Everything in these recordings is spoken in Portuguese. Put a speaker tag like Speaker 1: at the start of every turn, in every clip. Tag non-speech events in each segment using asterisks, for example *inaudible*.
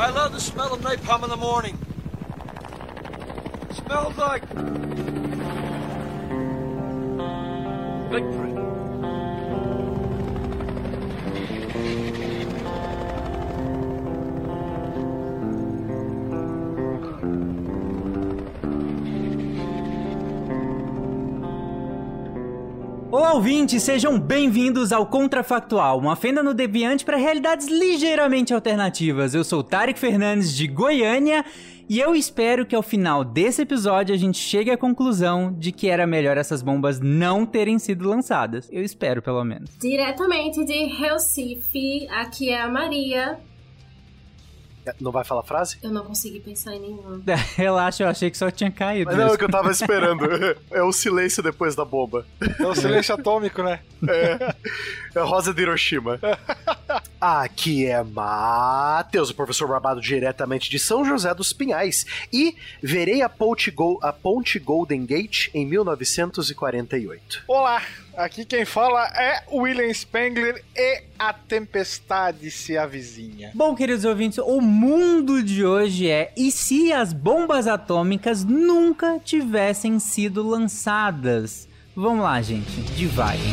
Speaker 1: I love the smell of napalm in the morning. smells like Big victory.
Speaker 2: Olá, ouvintes, sejam bem-vindos ao Contrafactual, uma fenda no Deviante para realidades ligeiramente alternativas. Eu sou Tarek Fernandes de Goiânia e eu espero que ao final desse episódio a gente chegue à conclusão de que era melhor essas bombas não terem sido lançadas. Eu espero, pelo menos.
Speaker 3: Diretamente de Recife, aqui é a Maria.
Speaker 4: Não vai falar frase?
Speaker 3: Eu não consegui pensar em nenhuma. *laughs*
Speaker 2: Relaxa, eu achei que só tinha caído.
Speaker 4: Mas não, é o que eu tava esperando. *laughs* É o silêncio depois da bomba.
Speaker 5: É o silêncio atômico, né?
Speaker 4: É. É a rosa de Hiroshima. *laughs* Aqui é Matheus, o professor Barbado diretamente de São José dos Pinhais. E verei a Ponte, Go a Ponte Golden Gate em 1948.
Speaker 5: Olá, aqui quem fala é William Spengler e a tempestade se avizinha.
Speaker 2: Bom, queridos ouvintes, o mundo de hoje é e se as bombas atômicas nunca tivessem sido lançadas? Vamos lá, gente, divaguem.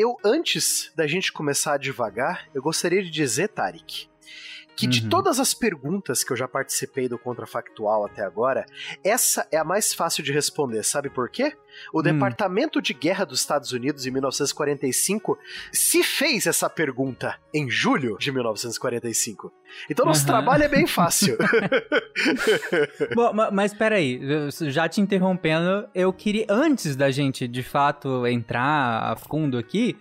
Speaker 4: Eu antes da gente começar devagar, eu gostaria de dizer, Tarek, que de uhum. todas as perguntas que eu já participei do Contrafactual até agora, essa é a mais fácil de responder. Sabe por quê? O hum. Departamento de Guerra dos Estados Unidos, em 1945, se fez essa pergunta em julho de 1945. Então, nosso uhum. trabalho é bem *laughs* fácil. *laughs*
Speaker 2: Bom, mas peraí, já te interrompendo, eu queria, antes da gente de fato entrar a fundo aqui,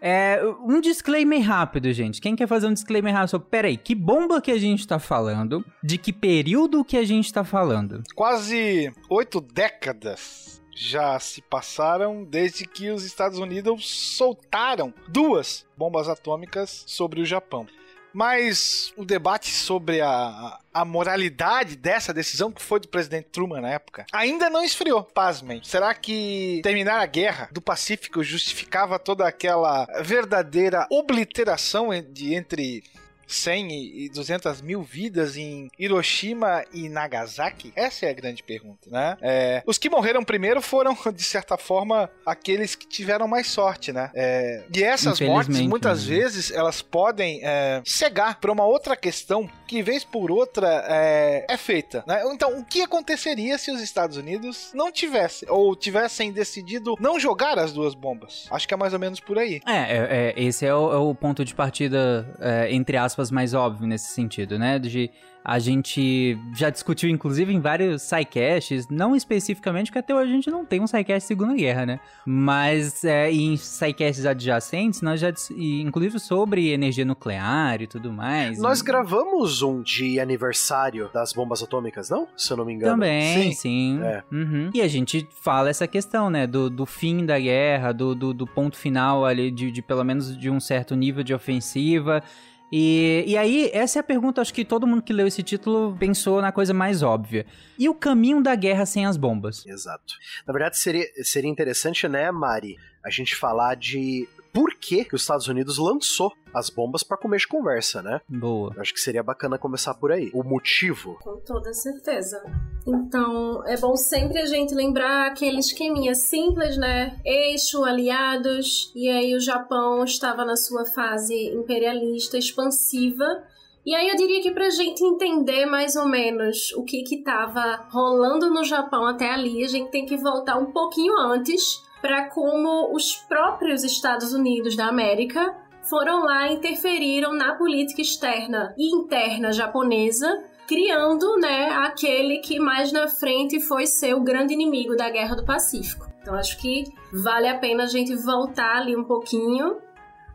Speaker 2: é, um disclaimer rápido, gente. Quem quer fazer um disclaimer rápido sobre, peraí, que bomba que a gente tá falando? De que período que a gente tá falando?
Speaker 5: Quase oito décadas já se passaram desde que os Estados Unidos soltaram duas bombas atômicas sobre o Japão. Mas o debate sobre a, a moralidade dessa decisão, que foi do presidente Truman na época, ainda não esfriou, pasmem. Será que terminar a guerra do Pacífico justificava toda aquela verdadeira obliteração de entre 100 e 200 mil vidas em Hiroshima e Nagasaki? Essa é a grande pergunta, né? É, os que morreram primeiro foram, *laughs* de certa forma, aqueles que tiveram mais sorte, né? É, e essas mortes, muitas né? vezes, elas podem é, cegar para uma outra questão que, vez por outra, é, é feita. Né? Então, o que aconteceria se os Estados Unidos não tivessem, ou tivessem decidido não jogar as duas bombas? Acho que é mais ou menos por aí.
Speaker 2: É, é, é esse é o, é o, ponto de partida, entre aspas, aspas, mais óbvio nesse sentido, né? De a gente já discutiu, inclusive, em vários sidecasts, não especificamente, porque até hoje a gente não tem um sidecast Segunda Guerra, né? Mas é, em sidecasts adjacentes, nós já, inclusive sobre energia nuclear e tudo mais.
Speaker 4: Nós gravamos um de aniversário das bombas atômicas, não? Se eu não me engano.
Speaker 2: Também, sim. sim. É. Uhum. E a gente fala essa questão, né? Do, do fim da guerra, do, do, do ponto final ali, de, de pelo menos de um certo nível de ofensiva. E, e aí, essa é a pergunta, acho que todo mundo que leu esse título pensou na coisa mais óbvia. E o caminho da guerra sem as bombas?
Speaker 4: Exato. Na verdade, seria, seria interessante, né, Mari, a gente falar de por que, que os Estados Unidos lançou as bombas para comer de conversa, né?
Speaker 2: Boa.
Speaker 4: Eu acho que seria bacana começar por aí. O motivo.
Speaker 3: Com toda certeza. Então, é bom sempre a gente lembrar aquele esqueminha simples, né? Eixo, aliados, e aí o Japão estava na sua fase imperialista, expansiva. E aí eu diria que pra gente entender mais ou menos o que que tava rolando no Japão até ali, a gente tem que voltar um pouquinho antes para como os próprios Estados Unidos da América foram lá e interferiram na política externa e interna japonesa, criando, né, aquele que mais na frente foi ser o grande inimigo da Guerra do Pacífico. Então acho que vale a pena a gente voltar ali um pouquinho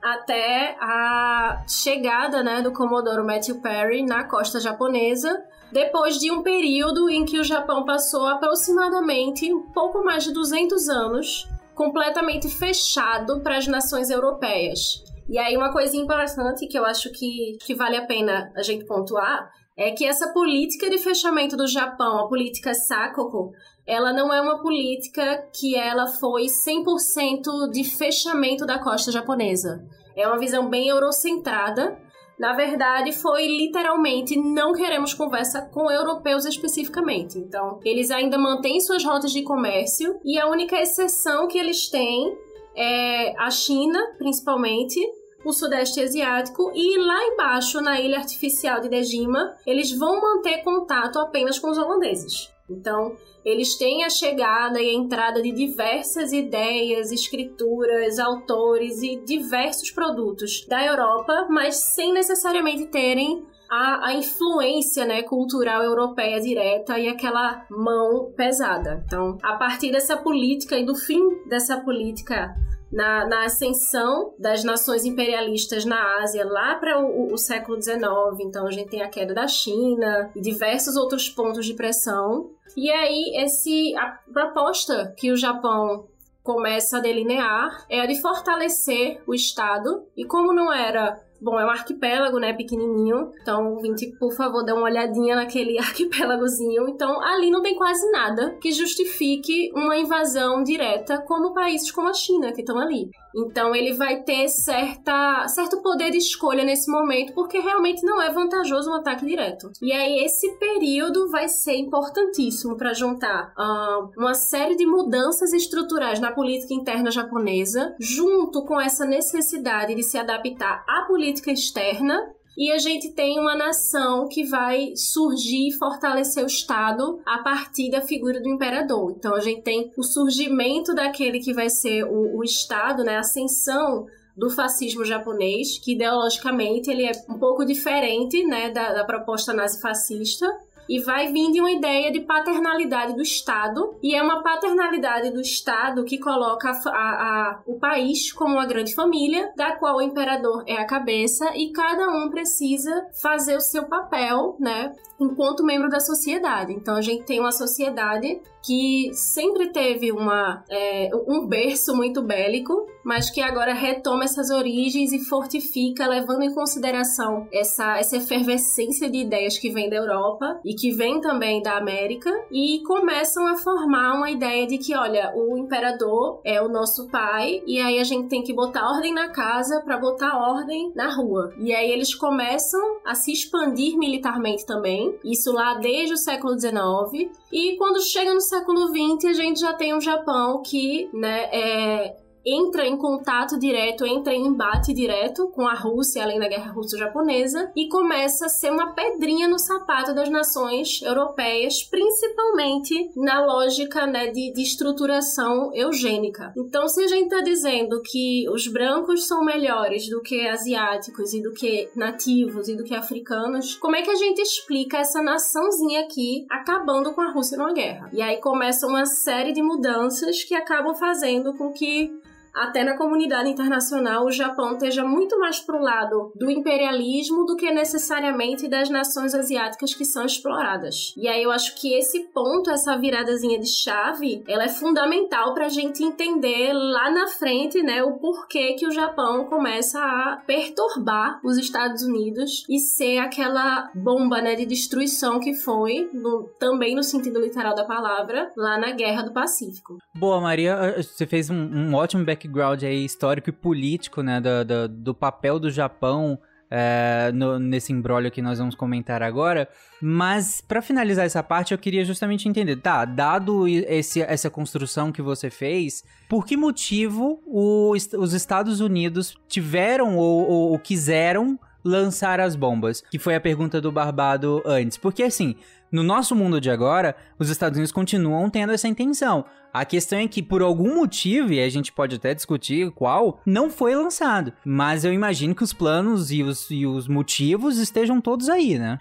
Speaker 3: até a chegada, né, do Comodoro Matthew Perry na costa japonesa, depois de um período em que o Japão passou aproximadamente um pouco mais de 200 anos completamente fechado para as nações europeias. E aí, uma coisa importante que eu acho que, que vale a pena a gente pontuar é que essa política de fechamento do Japão, a política Sakoku, ela não é uma política que ela foi 100% de fechamento da costa japonesa. É uma visão bem eurocentrada. Na verdade, foi literalmente não queremos conversa com europeus especificamente. Então, eles ainda mantêm suas rotas de comércio e a única exceção que eles têm é a China, principalmente, o Sudeste Asiático e lá embaixo, na ilha artificial de Dejima, eles vão manter contato apenas com os holandeses. Então, eles têm a chegada e a entrada de diversas ideias, escrituras, autores e diversos produtos da Europa, mas sem necessariamente terem a, a, influência né, cultural europeia direta e aquela mão pesada. Então, a partir dessa política e do fim dessa política na, na ascensão das nações imperialistas na Ásia lá para o, o, século XIX. Então a gente tem a queda da China e diversos outros pontos de pressão. E aí esse a proposta que o Japão começa a delinear é a de fortalecer o Estado. E como não era Bom, é um arquipélago, né, pequenininho. Então, por favor, dê uma olhadinha naquele *laughs* arquipélagozinho. Então, ali não tem quase nada que justifique uma invasão direta como países como a China, que estão ali. Então ele vai ter certa, certo poder de escolha nesse momento, porque realmente não é vantajoso um ataque direto. E aí esse período vai ser importantíssimo para juntar uh, uma série de mudanças estruturais na política interna japonesa, junto com essa necessidade de se adaptar à política externa e a gente tem uma nação que vai surgir e fortalecer o Estado a partir da figura do imperador. Então a gente tem o surgimento daquele que vai ser o, o Estado, né, a ascensão do fascismo japonês, que ideologicamente ele é um pouco diferente né, da, da proposta nazifascista, e vai vir de uma ideia de paternalidade do Estado, e é uma paternalidade do Estado que coloca a, a, o país como uma grande família, da qual o imperador é a cabeça, e cada um precisa fazer o seu papel, né, enquanto membro da sociedade. Então a gente tem uma sociedade que sempre teve uma, é, um berço muito bélico, mas que agora retoma essas origens e fortifica, levando em consideração essa, essa efervescência de ideias que vem da Europa e que vem também da América, e começam a formar uma ideia de que, olha, o imperador é o nosso pai, e aí a gente tem que botar ordem na casa para botar ordem na rua. E aí eles começam a se expandir militarmente também, isso lá desde o século XIX, e quando chega no século XX, a gente já tem um Japão que, né, é, entra em contato direto, entra em embate direto com a Rússia, além da guerra russo-japonesa, e começa a ser uma pedrinha no sapato das nações europeias, principalmente na lógica né, de, de estruturação eugênica. Então, se a gente está dizendo que os brancos são melhores do que asiáticos e do que nativos e do que africanos, como é que a gente explica essa naçãozinha aqui acabando com a Rússia numa guerra? E aí começa uma série de mudanças que acabam fazendo com que até na comunidade internacional, o Japão esteja muito mais pro lado do imperialismo do que necessariamente das nações asiáticas que são exploradas. E aí eu acho que esse ponto, essa viradazinha de chave, ela é fundamental para a gente entender lá na frente, né, o porquê que o Japão começa a perturbar os Estados Unidos e ser aquela bomba, né, de destruição que foi, no, também no sentido literal da palavra, lá na Guerra do Pacífico.
Speaker 2: Boa, Maria, você fez um, um ótimo back background aí histórico e político, né, do, do, do papel do Japão é, no, nesse embrólio que nós vamos comentar agora. Mas para finalizar essa parte, eu queria justamente entender, tá? Dado esse, essa construção que você fez, por que motivo o, os Estados Unidos tiveram ou, ou, ou quiseram lançar as bombas? Que foi a pergunta do Barbado antes. Porque assim, no nosso mundo de agora, os Estados Unidos continuam tendo essa intenção. A questão é que, por algum motivo, e a gente pode até discutir qual, não foi lançado. Mas eu imagino que os planos e os, e os motivos estejam todos aí, né?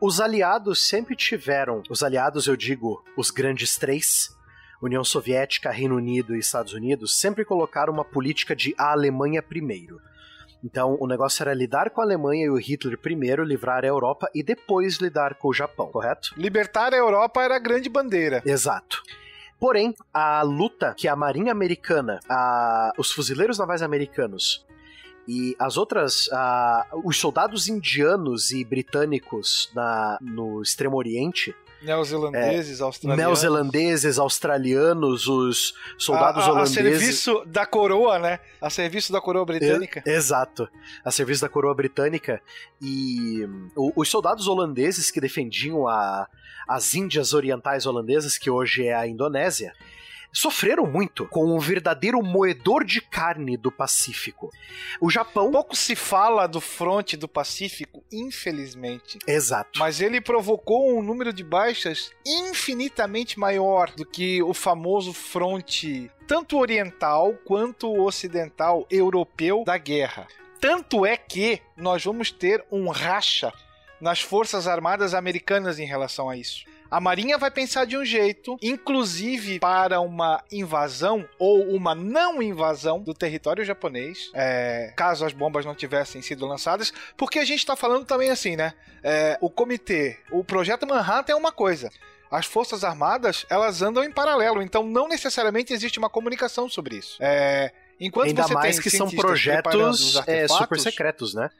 Speaker 4: Os aliados sempre tiveram, os aliados eu digo, os grandes três, União Soviética, Reino Unido e Estados Unidos, sempre colocaram uma política de a Alemanha primeiro. Então, o negócio era lidar com a Alemanha e o Hitler primeiro, livrar a Europa e depois lidar com o Japão, correto?
Speaker 5: Libertar a Europa era a grande bandeira.
Speaker 4: Exato. Porém, a luta que a Marinha Americana, a, os fuzileiros navais americanos e as outras, uh, os soldados indianos e britânicos na, no Extremo Oriente
Speaker 5: Neozelandeses,
Speaker 4: é,
Speaker 5: australianos.
Speaker 4: Neozelandeses, australianos, os soldados a, a, holandeses.
Speaker 5: A serviço da coroa, né? A serviço da coroa britânica.
Speaker 4: É, exato. A serviço da coroa britânica. E os soldados holandeses que defendiam a, as Índias Orientais Holandesas, que hoje é a Indonésia, sofreram muito com um verdadeiro moedor de carne do Pacífico. O Japão.
Speaker 5: Pouco se fala do fronte do Pacífico, infelizmente.
Speaker 4: Exato.
Speaker 5: Mas ele provocou um número de baixas infinitamente maior do que o famoso fronte, tanto oriental quanto ocidental europeu da guerra. Tanto é que nós vamos ter um racha nas Forças Armadas Americanas em relação a isso. A Marinha vai pensar de um jeito, inclusive para uma invasão ou uma não invasão do território japonês, é, caso as bombas não tivessem sido lançadas, porque a gente está falando também assim, né? É, o comitê, o projeto Manhattan é uma coisa as forças armadas elas andam em paralelo, então não necessariamente existe uma comunicação sobre isso. É, enquanto
Speaker 4: Ainda
Speaker 5: você
Speaker 4: mais que são projetos é, super secretos, né?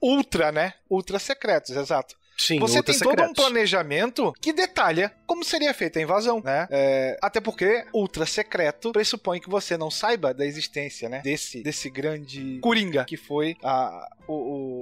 Speaker 5: Ultra, né? Ultra secretos, exato.
Speaker 4: Sim,
Speaker 5: você tem
Speaker 4: secretos.
Speaker 5: todo um planejamento que detalha como seria feita a invasão, né? É, até porque ultra secreto pressupõe que você não saiba da existência, né? Desse, desse grande coringa que foi a, o, o, o,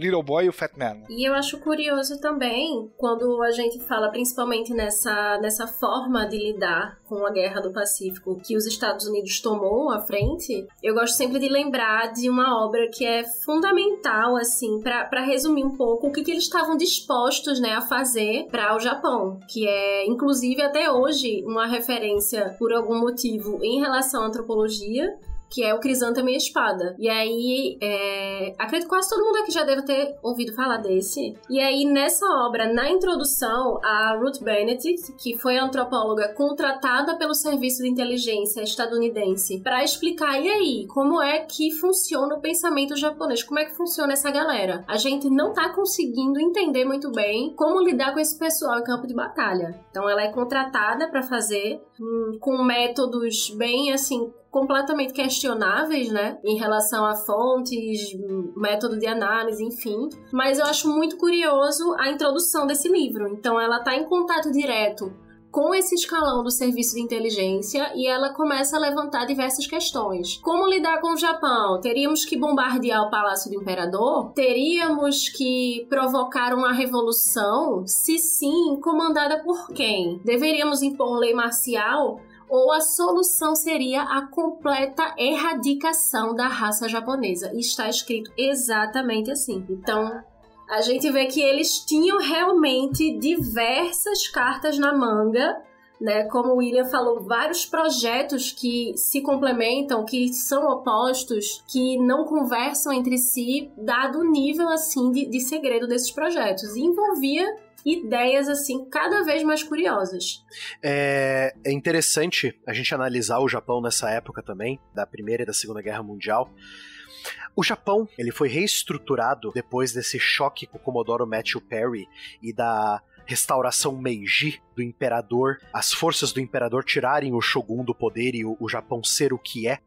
Speaker 5: Little Boy e o Fat Man.
Speaker 3: E eu acho curioso também quando a gente fala principalmente nessa, nessa forma de lidar com a Guerra do Pacífico que os Estados Unidos tomou à frente, eu gosto sempre de lembrar de uma obra que é fundamental, assim, para resumir um pouco o que, que eles estavam dispostos né, a fazer para o Japão, que é, inclusive, até hoje, uma referência, por algum motivo, em relação à antropologia, que é o Crisântemo e a Espada. E aí, é... acredito que quase todo mundo aqui já deve ter ouvido falar desse. E aí, nessa obra, na introdução, a Ruth Benedict, que foi antropóloga contratada pelo Serviço de Inteligência estadunidense para explicar, e aí, como é que funciona o pensamento japonês? Como é que funciona essa galera? A gente não tá conseguindo entender muito bem como lidar com esse pessoal em campo de batalha. Então, ela é contratada para fazer hum, com métodos bem, assim, completamente questionáveis, né, em relação a fontes, método de análise, enfim. Mas eu acho muito curioso a introdução desse livro. Então, ela está em contato direto com esse escalão do serviço de inteligência e ela começa a levantar diversas questões. Como lidar com o Japão? Teríamos que bombardear o Palácio do Imperador? Teríamos que provocar uma revolução? Se sim, comandada por quem? Deveríamos impor lei marcial? Ou a solução seria a completa erradicação da raça japonesa. E está escrito exatamente assim. Então, a gente vê que eles tinham realmente diversas cartas na manga né? Como o William falou, vários projetos que se complementam, que são opostos, que não conversam entre si, dado o nível assim de, de segredo desses projetos. E envolvia ideias assim cada vez mais curiosas.
Speaker 4: É, é, interessante a gente analisar o Japão nessa época também, da Primeira e da Segunda Guerra Mundial. O Japão, ele foi reestruturado depois desse choque com o Comodoro Matthew Perry e da restauração Meiji do imperador, as forças do imperador tirarem o shogun do poder e o, o Japão ser o que é.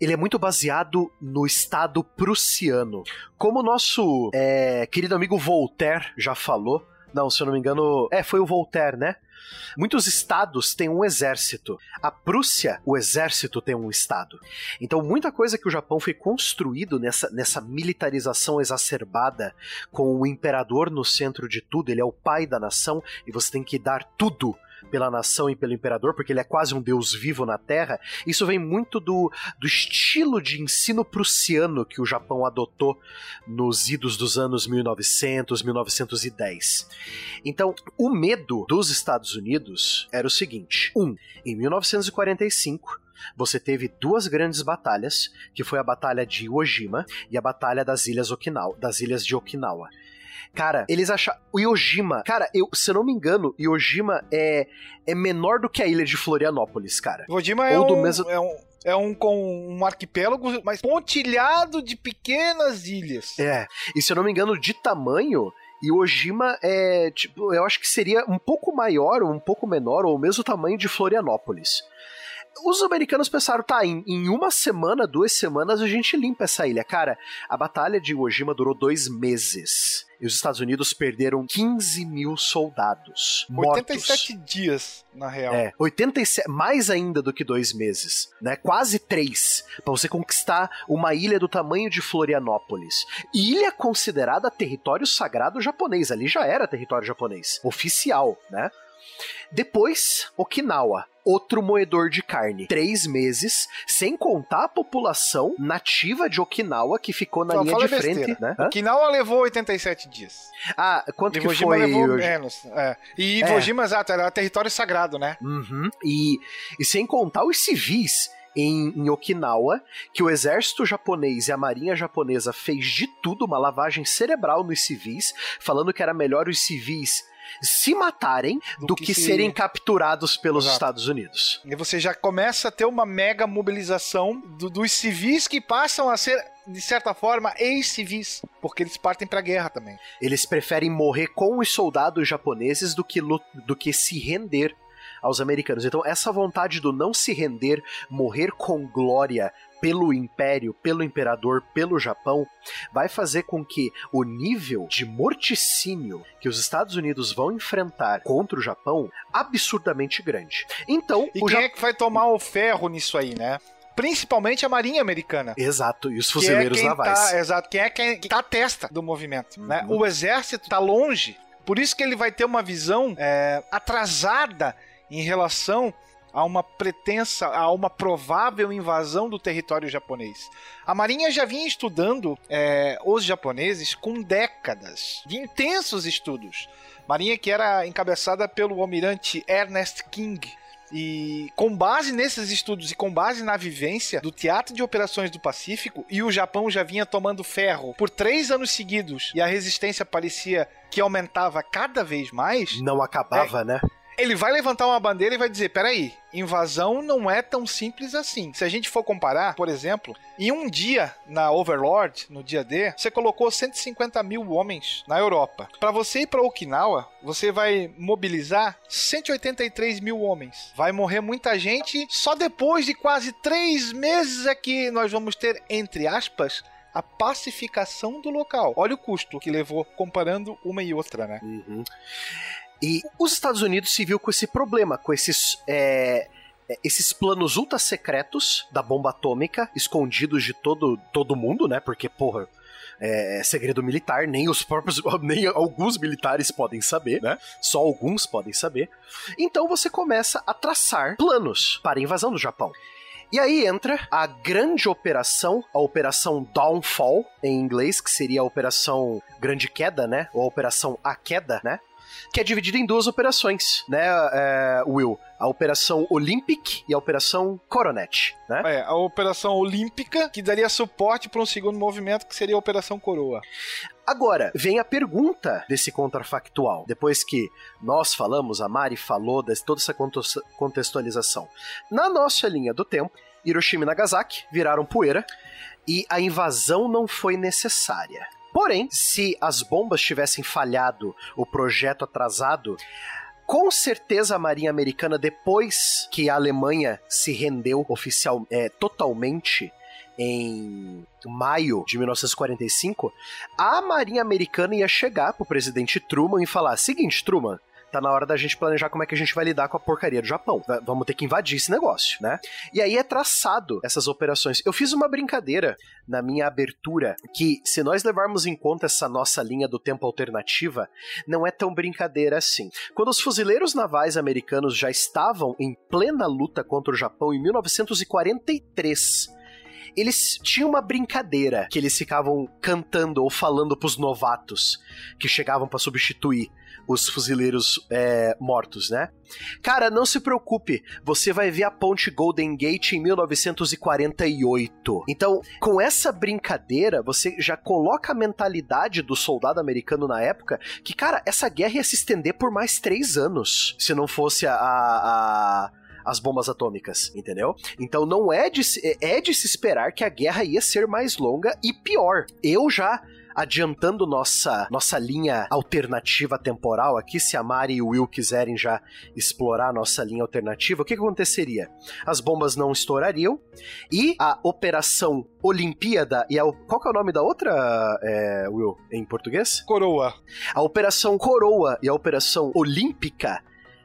Speaker 4: Ele é muito baseado no Estado prussiano. Como o nosso é, querido amigo Voltaire já falou, não, se eu não me engano, é, foi o Voltaire, né? Muitos estados têm um exército. A Prússia, o exército tem um estado. Então, muita coisa que o Japão foi construído nessa, nessa militarização exacerbada, com o imperador no centro de tudo, ele é o pai da nação e você tem que dar tudo pela nação e pelo imperador, porque ele é quase um deus vivo na Terra, isso vem muito do, do estilo de ensino prussiano que o Japão adotou nos idos dos anos 1900, 1910. Então, o medo dos Estados Unidos era o seguinte: um, em 1945 você teve duas grandes batalhas, que foi a batalha de Iwo Jima e a batalha das ilhas Okinawa, das ilhas de Okinawa. Cara, eles acharam. O Yojima, cara, eu, se eu não me engano, Yojima é, é menor do que a ilha de Florianópolis, cara.
Speaker 5: Yojima é, um, mesmo... é um. É um com um arquipélago, mas pontilhado de pequenas ilhas.
Speaker 4: É. E se eu não me engano, de tamanho, e Ojima é, tipo, eu acho que seria um pouco maior, ou um pouco menor, ou o mesmo tamanho de Florianópolis os americanos pensaram, tá, em, em, uma semana, duas semanas, a gente limpa essa ilha. Cara, a batalha de Iwo Jima durou dois meses. E os Estados Unidos perderam 15 mil soldados.
Speaker 5: 87
Speaker 4: mortos.
Speaker 5: dias, na real.
Speaker 4: É, 87, mais ainda do que dois meses, né? Quase três, para você conquistar uma ilha do tamanho de Florianópolis. Ilha considerada território sagrado japonês, ali já era território japonês, oficial, né? Depois, Okinawa, outro moedor de carne. Três meses, sem contar a população nativa de Okinawa que ficou na Só linha de besteira. frente. Né?
Speaker 5: Okinawa levou 87 dias.
Speaker 4: Ah, quanto Iwo que Jima foi? levou
Speaker 5: menos. É. E Iwo é. Jima, exato, era território sagrado, né?
Speaker 4: Uhum. E, e sem contar os civis em, em, Okinawa, que o exército japonês e a marinha japonesa fez de tudo, uma lavagem cerebral nos civis, falando que era melhor os civis se matarem do, do que, que se... serem capturados pelos Exato. Estados Unidos.
Speaker 5: E você já começa a ter uma mega mobilização do, dos civis que passam a ser de certa forma, ex-civis, porque eles partem pra guerra também.
Speaker 4: Eles preferem morrer com os soldados japoneses do que, do que se render aos americanos. Então, essa vontade do não se render, morrer com glória, pelo império, pelo imperador, pelo Japão, vai fazer com que o nível de morticínio que os Estados Unidos vão enfrentar contra o Japão absurdamente grande. Então,
Speaker 5: e quem
Speaker 4: ja...
Speaker 5: é que vai tomar o ferro nisso aí, né? principalmente a Marinha Americana.
Speaker 4: Exato, e os fuzileiros
Speaker 5: que é
Speaker 4: navais.
Speaker 5: Tá, exato, quem é quem tá à testa do movimento, né? uhum. né? O exército tá longe, por isso que ele vai ter uma visão é, atrasada em relação a uma pretensa, a uma provável invasão do território japonês. A Marinha já vinha estudando é, os japoneses com décadas de intensos estudos. Marinha que era encabeçada pelo almirante Ernest King, e com base nesses estudos e com base na vivência do Teatro de Operações do Pacífico, e o Japão já vinha tomando ferro por três anos seguidos, e a resistência parecia que aumentava cada vez mais.
Speaker 4: Não acabava, é, né?
Speaker 5: Ele vai levantar uma bandeira e vai dizer: peraí, invasão não é tão simples assim. Se a gente for comparar, por exemplo, em um dia na Overlord, no dia D, você colocou 150 mil homens na Europa. Para você ir para Okinawa, você vai mobilizar 183 mil homens. Vai morrer muita gente. Só depois de quase três meses é que nós vamos ter, entre aspas, a pacificação do local. Olha o custo que levou comparando uma e outra, né?
Speaker 4: Uhum. E os Estados Unidos se viu com esse problema, com esses. É, é, esses planos ultra secretos da bomba atômica, escondidos de todo, todo mundo, né? Porque, porra, é segredo militar, nem os próprios, *laughs* nem alguns militares podem saber, né? Só alguns podem saber. Então você começa a traçar planos para a invasão do Japão. E aí entra a grande operação, a Operação Downfall, em inglês, que seria a Operação Grande Queda, né? Ou a Operação A Queda, né? Que é dividida em duas operações, né, é, Will? A Operação Olympic e a Operação Coronet, né?
Speaker 5: É, a Operação Olímpica, que daria suporte para um segundo movimento, que seria a Operação Coroa.
Speaker 4: Agora, vem a pergunta desse contrafactual. Depois que nós falamos, a Mari falou de toda essa contextualização. Na nossa linha do tempo, Hiroshima e Nagasaki viraram poeira e a invasão não foi necessária. Porém, se as bombas tivessem falhado, o projeto atrasado, com certeza a Marinha Americana, depois que a Alemanha se rendeu oficial, é, totalmente em maio de 1945, a Marinha Americana ia chegar pro presidente Truman e falar: seguinte, Truman, tá na hora da gente planejar como é que a gente vai lidar com a porcaria do Japão. Vamos ter que invadir esse negócio, né? E aí é traçado essas operações. Eu fiz uma brincadeira na minha abertura que, se nós levarmos em conta essa nossa linha do tempo alternativa, não é tão brincadeira assim. Quando os fuzileiros navais americanos já estavam em plena luta contra o Japão em 1943, eles tinham uma brincadeira que eles ficavam cantando ou falando pros novatos que chegavam para substituir os fuzileiros é, mortos, né? Cara, não se preocupe, você vai ver a ponte Golden Gate em 1948. Então, com essa brincadeira, você já coloca a mentalidade do soldado americano na época que, cara, essa guerra ia se estender por mais três anos se não fosse a, a as bombas atômicas, entendeu? Então não é de, é de se esperar que a guerra ia ser mais longa e pior. Eu já adiantando nossa, nossa linha alternativa temporal aqui, se a Mari e o Will quiserem já explorar nossa linha alternativa, o que, que aconteceria? As bombas não estourariam e a Operação Olimpíada e a. Qual que é o nome da outra, é, Will, em português?
Speaker 5: Coroa.
Speaker 4: A Operação Coroa e a Operação Olímpica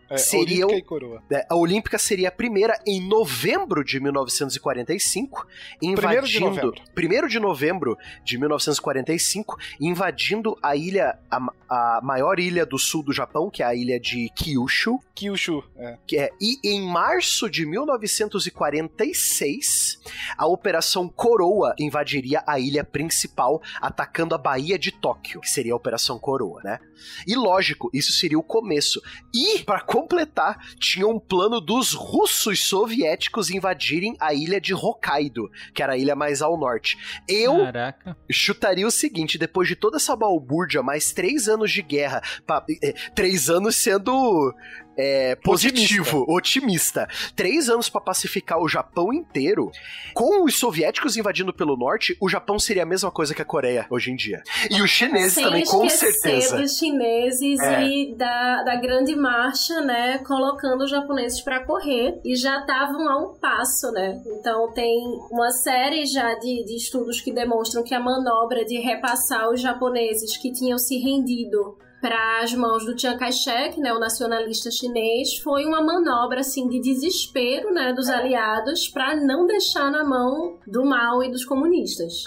Speaker 5: é,
Speaker 4: seriam.
Speaker 5: Olímpica e Coroa.
Speaker 4: É, a Olímpica seria a primeira em novembro de 1945, invadindo.
Speaker 5: Primeiro de novembro.
Speaker 4: Primeiro de novembro de 1945, invadindo a ilha, a, a maior ilha do sul do Japão, que é a ilha de Kyushu.
Speaker 5: Kyushu, é.
Speaker 4: Que é. E em março de 1946, a Operação Coroa invadiria a ilha principal, atacando a Baía de Tóquio, que seria a Operação Coroa, né? E lógico, isso seria o começo. E, para completar, tinha um plano dos russos soviéticos invadirem a ilha de Hokkaido, que era a ilha mais ao norte. Eu
Speaker 2: Caraca.
Speaker 4: chutaria o seguinte: depois de toda essa balbúrdia, mais três anos de guerra, pa- eh, três anos sendo é, positivo, otimista. Três anos pra pacificar o Japão inteiro. Com os soviéticos invadindo pelo norte, o Japão seria a mesma coisa que a Coreia hoje em dia. E os chineses
Speaker 3: Sem
Speaker 4: também, com certeza.
Speaker 3: dos chineses
Speaker 4: É.
Speaker 3: e da, da grande marcha, né? Colocando os japoneses pra correr e já estavam a um passo, né? Então tem uma série já de, de estudos que demonstram que a manobra de repassar os japoneses que tinham se rendido para as mãos do Chiang Kai-shek, né, o nacionalista chinês, foi uma manobra assim de desespero, né, dos aliados para não deixar na mão do mal e dos comunistas.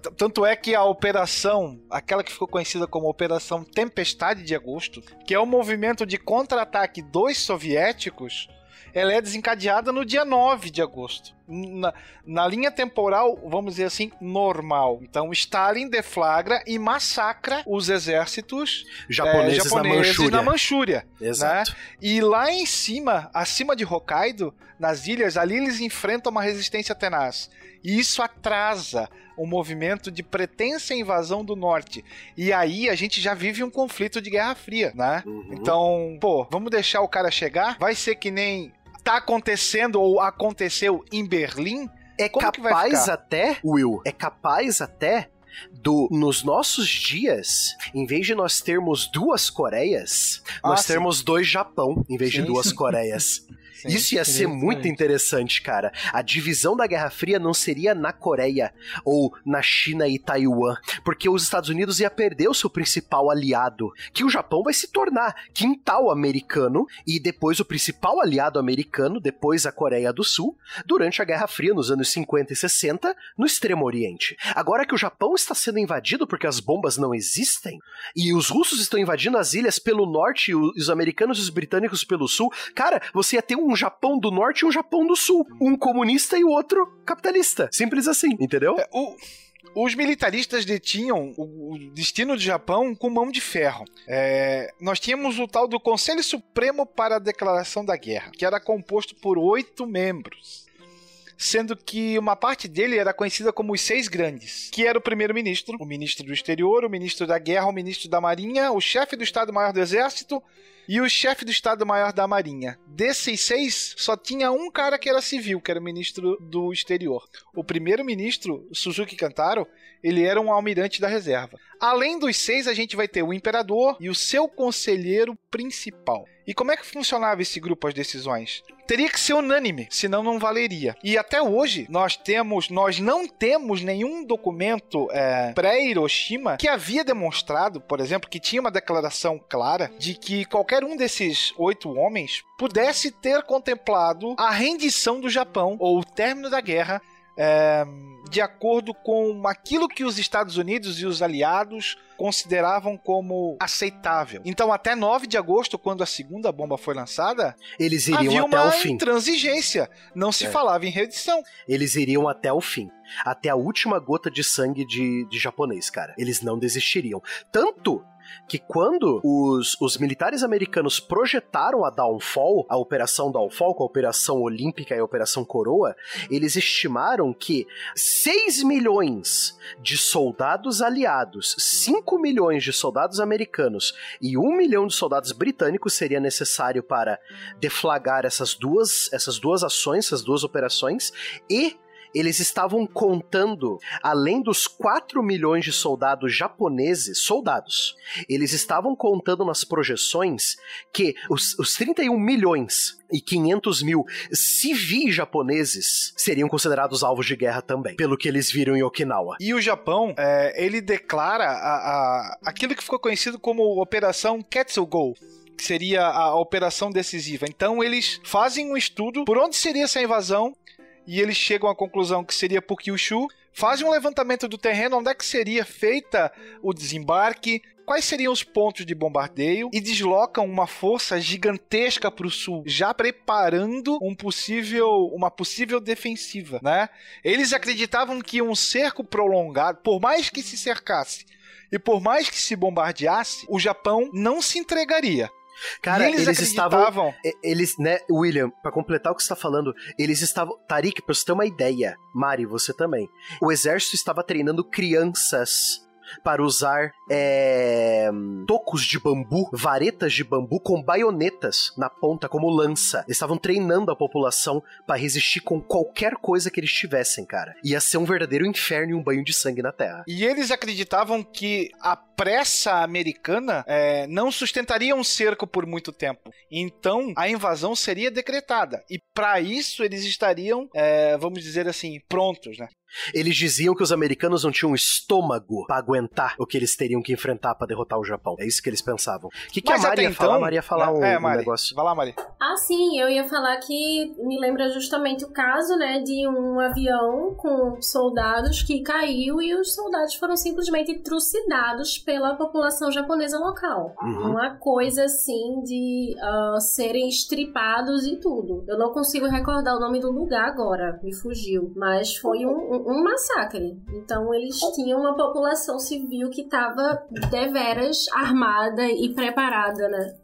Speaker 5: T- Tanto é que a operação, aquela que ficou conhecida como Operação Tempestade de Agosto, que é o movimento de contra-ataque dos soviéticos, ela é desencadeada no dia 9 de agosto. Na, na linha temporal, vamos dizer assim, normal. Então, Stalin deflagra e massacra os exércitos
Speaker 4: Japoneses,
Speaker 5: eh,
Speaker 4: na Manchúria.
Speaker 5: na Manchúria.
Speaker 4: Exato.
Speaker 5: né? E lá em cima, acima de Hokkaido, nas ilhas, ali eles enfrentam uma resistência tenaz. E isso atrasa o movimento de pretensa invasão do norte. E aí a gente já vive um conflito de Guerra Fria, né?
Speaker 4: Uhum.
Speaker 5: Então, pô, vamos deixar o cara chegar? Vai ser que nem tá acontecendo ou aconteceu em Berlim?
Speaker 4: É
Speaker 5: Como que vai
Speaker 4: capaz até, Will, é capaz até do nos nossos dias, em vez de nós termos duas Coreias,
Speaker 5: Ah,
Speaker 4: nós
Speaker 5: sim.
Speaker 4: termos dois Japão em vez de
Speaker 5: Sim,
Speaker 4: duas
Speaker 5: sim.
Speaker 4: Coreias. *laughs*
Speaker 5: Sim,
Speaker 4: Isso ia ser muito interessante, cara. A divisão da Guerra Fria não seria na Coreia ou na China e Taiwan, porque os Estados Unidos ia perder o seu principal aliado, que o Japão vai se tornar quintal americano e depois o principal aliado americano, depois a Coreia do Sul, durante a Guerra Fria nos anos 50 e 60, no Extremo Oriente. Agora que o Japão está sendo invadido porque as bombas não existem e os russos estão invadindo as ilhas pelo norte e os americanos e os britânicos pelo sul, cara, você ia ter um Japão do norte e um Japão do sul, um comunista e o outro capitalista. Simples assim, entendeu?
Speaker 5: É, o, os militaristas detinham o, o, destino do Japão com mão de ferro. É, nós tínhamos o tal do Conselho Supremo para a Declaração da Guerra, que era composto por oito membros sendo que uma parte dele era conhecida como os Seis Grandes, que era o primeiro-ministro, o ministro do exterior, o ministro da guerra, o ministro da marinha, o chefe do Estado-Maior do Exército e o chefe do Estado-Maior da Marinha. Desses seis, só tinha um cara que era civil, que era o ministro do exterior. O primeiro-ministro, Suzuki Kantaro, ele era um almirante da reserva. Além dos seis, a gente vai ter o imperador e o seu conselheiro principal. E como é que funcionava esse grupo, as decisões? Teria que ser unânime, senão não valeria. E até hoje nós temos, nós não temos nenhum documento é, pré-Hiroshima que havia demonstrado, por exemplo, que tinha uma declaração clara de que qualquer um desses oito homens pudesse ter contemplado a rendição do Japão ou o término da guerra é, de acordo com aquilo que os Estados Unidos e os aliados consideravam como aceitável. Então, até 9 de agosto, quando a segunda bomba foi lançada,
Speaker 4: eles iriam
Speaker 5: havia
Speaker 4: até
Speaker 5: uma
Speaker 4: o fim.
Speaker 5: intransigência. Não se
Speaker 4: É.
Speaker 5: falava em redição.
Speaker 4: Eles iriam até o fim. Até a última gota de sangue de, de japonês, cara. Eles não desistiriam. Tanto que quando os, os militares americanos projetaram a Downfall, a Operação Downfall, com a Operação Olímpica e a Operação Coroa, eles estimaram que 6 milhões de soldados aliados, 5 milhões de soldados americanos e 1 milhão de soldados britânicos seria necessário para deflagrar essas duas, essas duas ações, essas duas operações, e eles estavam contando, além dos 4 milhões de soldados japoneses, soldados, eles estavam contando nas projeções que os, os 31 milhões e 500 mil civis japoneses seriam considerados alvos de guerra também, pelo que eles viram em Okinawa.
Speaker 5: E o Japão, é, ele declara a, a- aquilo que ficou conhecido como Operação Ketsugo. Que seria a operação decisiva. Então eles fazem um estudo por onde seria essa invasão e eles chegam à conclusão que seria por Kyushu. Fazem um levantamento do terreno, onde é que seria feita o desembarque, quais seriam os pontos de bombardeio e deslocam uma força gigantesca para o sul, já preparando um possível, uma possível defensiva, né? Eles acreditavam que um cerco prolongado, por mais que se cercasse e por mais que se bombardeasse, o Japão não se entregaria.
Speaker 4: Cara,
Speaker 5: E eles
Speaker 4: eles, estavam. Eles, né, William, pra completar o que você tá falando, eles estavam. Tarik, pra você ter uma ideia, Mari, você também. O exército estava treinando crianças para usar é, tocos de bambu, varetas de bambu com baionetas na ponta como lança. Eles estavam treinando a população para resistir com qualquer coisa que eles tivessem, cara. Ia ser um verdadeiro inferno e um banho de sangue na terra.
Speaker 5: E eles acreditavam que a pressa americana é, não sustentaria um cerco por muito tempo. Então a invasão seria decretada. E para isso eles estariam, é, vamos dizer assim, prontos, né?
Speaker 4: Eles diziam que os americanos não tinham estômago pra aguentar o que eles teriam que enfrentar pra derrotar o Japão. É isso que eles pensavam. O que, que a
Speaker 5: Mas
Speaker 4: Mari
Speaker 5: até
Speaker 4: ia falar?
Speaker 5: então-
Speaker 4: A Mari ia falar um,
Speaker 5: É,
Speaker 4: um
Speaker 5: Mari.
Speaker 4: negócio.
Speaker 5: Vai lá, Mari.
Speaker 3: Ah, sim, eu ia falar que me lembra justamente o caso, né, de um avião com soldados que caiu e os soldados foram simplesmente trucidados pela população japonesa local.
Speaker 4: Uhum.
Speaker 3: Uma coisa assim de ah, serem estripados e tudo. Eu não consigo recordar o nome do lugar agora, me fugiu, mas foi um, um- um massacre. Então eles tinham uma população civil que estava deveras armada e preparada, né?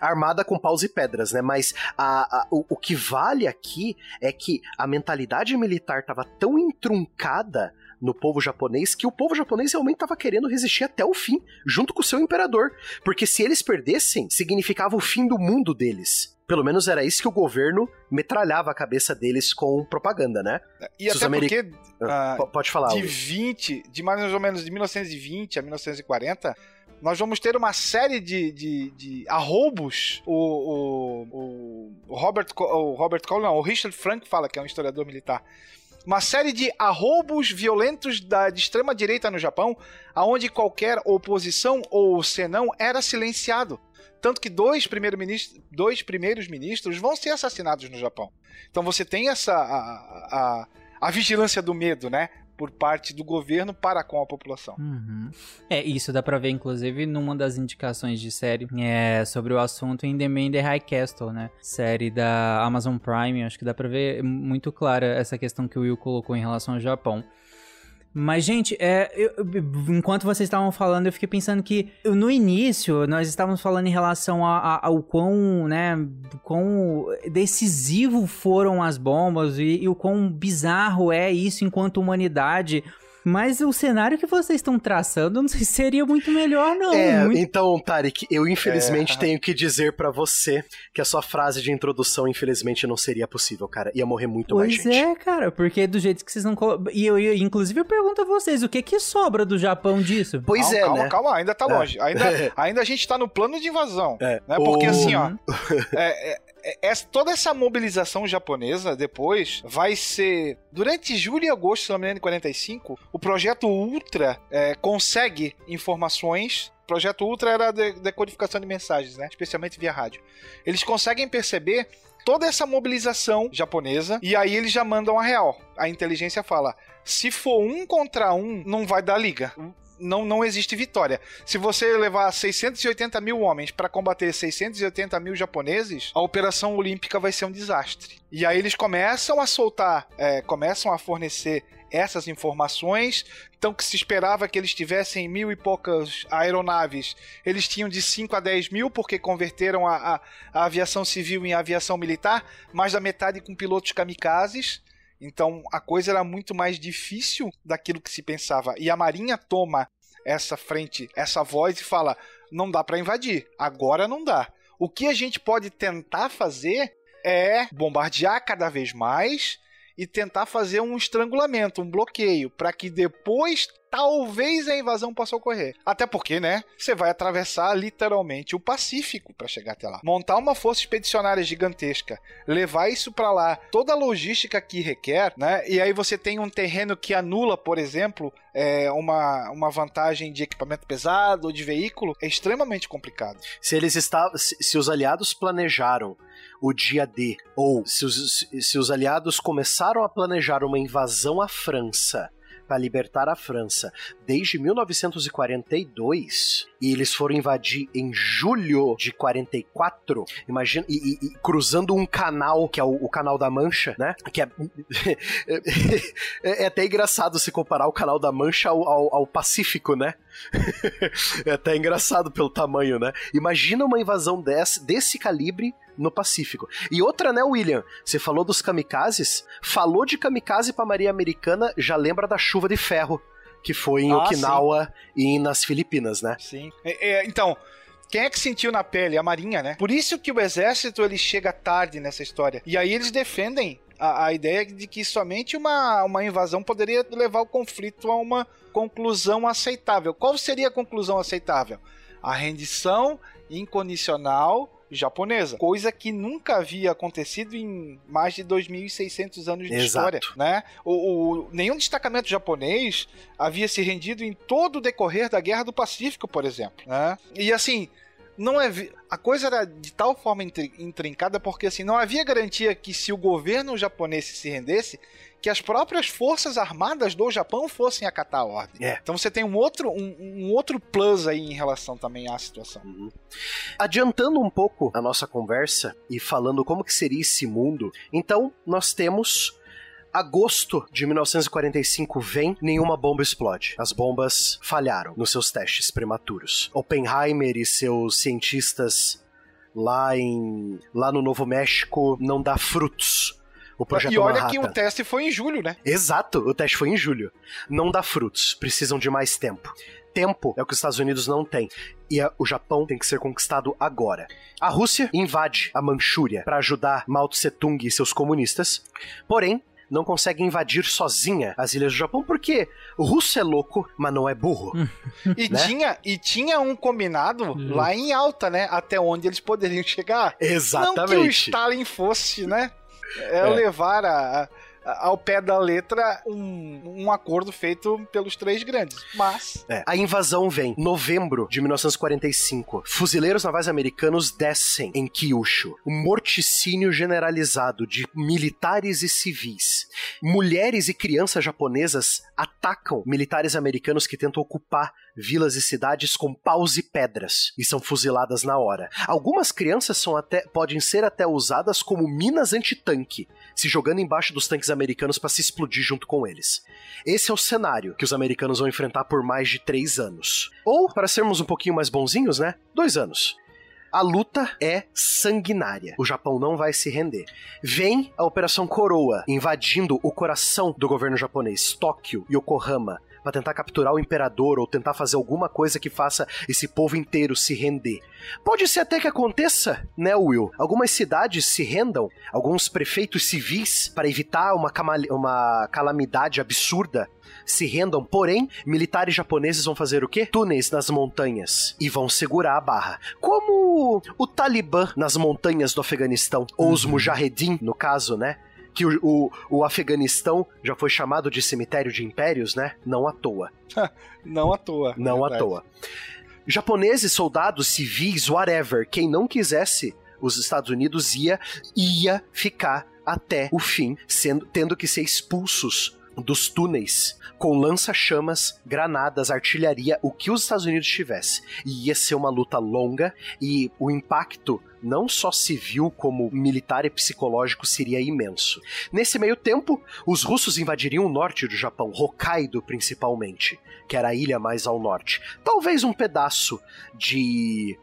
Speaker 4: Armada com paus e pedras, né? Mas a- a- o, o que vale aqui é que a mentalidade militar tava tão entruncada no povo japonês que o povo japonês realmente estava querendo resistir até o fim, junto com o seu imperador. Porque se eles perdessem, significava o fim do mundo deles. Pelo menos era isso que o governo metralhava a cabeça deles com propaganda, né?
Speaker 5: E
Speaker 4: Se
Speaker 5: até
Speaker 4: ameri-
Speaker 5: porque ah,
Speaker 4: P- Pode falar,
Speaker 5: de
Speaker 4: Will.
Speaker 5: 20, de mais ou menos de 1920 a 1940, nós vamos ter uma série de, de, de arroubos. O, o, o Robert, o Robert Cole, não, o Richard Frank fala, que é um historiador militar. Uma série de arroubos violentos da, de extrema direita no Japão, aonde qualquer oposição ou senão era silenciado. Tanto que dois, primeiro ministro, dois primeiros ministros vão ser assassinados no Japão. Então você tem essa a, a, a vigilância do medo, né? Por parte do governo para com a população.
Speaker 2: Uhum. É, isso dá pra ver, inclusive, numa das indicações de série é, sobre o assunto em The Man in the High Castle, né? Série da Amazon Prime, acho que dá pra ver muito clara essa questão que o Will colocou em relação ao Japão. Mas, gente, é, eu- enquanto vocês estavam falando, eu fiquei pensando que no início nós estávamos falando em relação a- a- ao quão, né, quão decisivo foram as bombas e, e o quão bizarro é isso enquanto humanidade. Mas o cenário que vocês estão traçando, não sei se seria muito melhor, não.
Speaker 4: É,
Speaker 2: Muito-
Speaker 4: então, Tarek, eu infelizmente
Speaker 5: É.
Speaker 4: tenho que dizer pra você que a sua frase de introdução, infelizmente, não seria possível, cara. Ia morrer muito mais
Speaker 2: Pois
Speaker 4: gente.
Speaker 2: é, cara, porque do jeito que vocês não. E eu, eu- inclusive, eu pergunto a vocês: o que que sobra do Japão disso?
Speaker 4: Pois
Speaker 5: calma,
Speaker 4: é,
Speaker 5: calma,
Speaker 4: né?
Speaker 5: calma, ainda tá
Speaker 4: É.
Speaker 5: longe. Ainda, *laughs* ainda a gente tá no plano de invasão.
Speaker 4: É.
Speaker 5: Né? Porque
Speaker 4: O-
Speaker 5: assim, ó. É- é- é- essa- toda essa mobilização japonesa depois vai ser. Durante julho e agosto, se não me engano, de 45, o projeto Ultra é, consegue informações. O projeto Ultra era de- decodificação de mensagens, né? Especialmente via rádio. Eles conseguem perceber toda essa mobilização japonesa e aí eles já mandam a real. A inteligência fala: se for um contra um, não vai dar liga. Não, não existe vitória. Se você levar 680 mil homens para combater 680 mil japoneses, a Operação Olímpica vai ser um desastre. E aí eles começam a soltar, é, começam a fornecer essas informações. Então, que se esperava que eles tivessem mil e poucas aeronaves, eles tinham de 5 a 10 mil, porque converteram a, a- a aviação civil em aviação militar, mais da metade com pilotos kamikazes. Então a coisa era muito mais difícil daquilo que se pensava. E a Marinha toma essa frente, essa voz e fala: não dá para invadir, agora não dá. O que a gente pode tentar fazer é bombardear cada vez mais e tentar fazer um estrangulamento, um bloqueio, para que depois talvez a invasão possa ocorrer. Até porque, né, você vai atravessar literalmente o Pacífico para chegar até lá. Montar uma força expedicionária gigantesca, levar isso para lá, toda a logística que requer, né? E aí você tem um terreno que anula, por exemplo, é, uma, uma vantagem de equipamento pesado ou de veículo, é extremamente complicado.
Speaker 4: Se eles estavam. Se, se os aliados planejaram o dia D, ou se os, se os aliados começaram a planejar uma invasão à França para libertar a França desde 1942 e eles foram invadir em julho de 44, imagina e, e- e cruzando um canal que é o, o canal da Mancha, né? Que é, *laughs* é, é até engraçado se comparar o canal da Mancha ao, ao- ao Pacífico, né? *laughs* é até engraçado pelo tamanho, né? Imagina uma invasão desse, desse calibre no Pacífico. E outra, né, William? Você falou dos kamikazes? Falou de kamikaze pra Maria Americana, já lembra da chuva de ferro, que foi em
Speaker 5: Ah,
Speaker 4: Okinawa e nas Filipinas, né?
Speaker 5: Sim. É, é, então, quem é que sentiu na pele? A Marinha, né? Por isso que o exército ele chega tarde nessa história. E aí eles defendem a, a ideia de que somente uma, uma invasão poderia levar o conflito a uma conclusão aceitável. Qual seria a conclusão aceitável? A rendição incondicional japonesa, coisa que nunca havia acontecido em mais de 2.600 anos de
Speaker 4: Exato.
Speaker 5: história, né? O, o- nenhum destacamento japonês havia se rendido em todo o decorrer da Guerra do Pacífico, por exemplo, né? E assim, não é a coisa era de tal forma intri- intrincada porque assim não havia garantia que se o governo japonês se rendesse que as próprias forças armadas do Japão fossem acatar a ordem.
Speaker 4: É.
Speaker 5: Então você tem um outro um, um outro plus aí em relação também à situação.
Speaker 4: Adiantando um pouco a nossa conversa e falando como que seria esse mundo, então nós temos agosto de 1945 vem, nenhuma bomba explode. As bombas falharam nos seus testes prematuros. Oppenheimer e seus cientistas lá em lá no Novo México não dá frutos. O projeto
Speaker 5: e olha
Speaker 4: Manhattan.
Speaker 5: que o teste foi em julho, né?
Speaker 4: Exato, o teste foi em julho. Não dá frutos, precisam de mais tempo. Tempo é o que os Estados Unidos não têm. E a- o Japão tem que ser conquistado agora. A Rússia invade a Manchúria para ajudar Mao Tse Tung e seus comunistas. Porém, não consegue invadir sozinha as ilhas do Japão, porque o russo é louco, mas não é burro. *laughs*
Speaker 5: E,
Speaker 4: Né?
Speaker 5: tinha, e tinha um combinado lá em alta, né? Até onde eles poderiam chegar. Não que o
Speaker 4: Exatamente.
Speaker 5: Stalin fosse, né? É,
Speaker 4: É.
Speaker 5: levar a- ao pé da letra um, um acordo feito pelos três grandes. Mas.
Speaker 4: É, A invasão vem novembro de 1945. Fuzileiros navais americanos descem em Kyushu. Um morticínio generalizado de militares e civis. Mulheres e crianças japonesas atacam militares americanos que tentam ocupar vilas e cidades com paus e pedras e são fuziladas na hora. Algumas crianças são até, podem ser até usadas como minas antitanque, se jogando embaixo dos tanques americanos para se explodir junto com eles. Esse é o cenário que os americanos vão enfrentar por mais de três anos. Ou, para sermos um pouquinho mais bonzinhos, né? Dois anos. A luta é sanguinária. O Japão não vai se render. Vem a Operação Coroa, invadindo o coração do governo japonês, Tóquio, Yokohama, para tentar capturar o imperador ou tentar fazer alguma coisa que faça esse povo inteiro se render. Pode ser até que aconteça, né, Will? Algumas cidades se rendam, alguns prefeitos civis, para evitar uma, uma calamidade absurda, se rendam, porém, militares japoneses vão fazer o quê? Túneis nas montanhas e vão segurar a barra. Como o Talibã nas montanhas do Afeganistão, ou os Mujahedin, no caso, né? Que o, o, o Afeganistão já foi chamado de cemitério de impérios, né? Não à toa. *laughs*
Speaker 5: Não à toa.
Speaker 4: Não à
Speaker 5: verdade.
Speaker 4: toa. Japoneses, soldados, civis, whatever, quem não quisesse os Estados Unidos ia ia ficar até o fim, sendo tendo que ser expulsos dos túneis com lança-chamas, granadas, artilharia, o que os Estados Unidos tivesse. E ia ser uma luta longa e o impacto não só civil como militar e psicológico seria imenso. Nesse meio tempo, os russos invadiriam o norte do Japão, Hokkaido principalmente, que era a ilha mais ao norte. Talvez um pedaço de.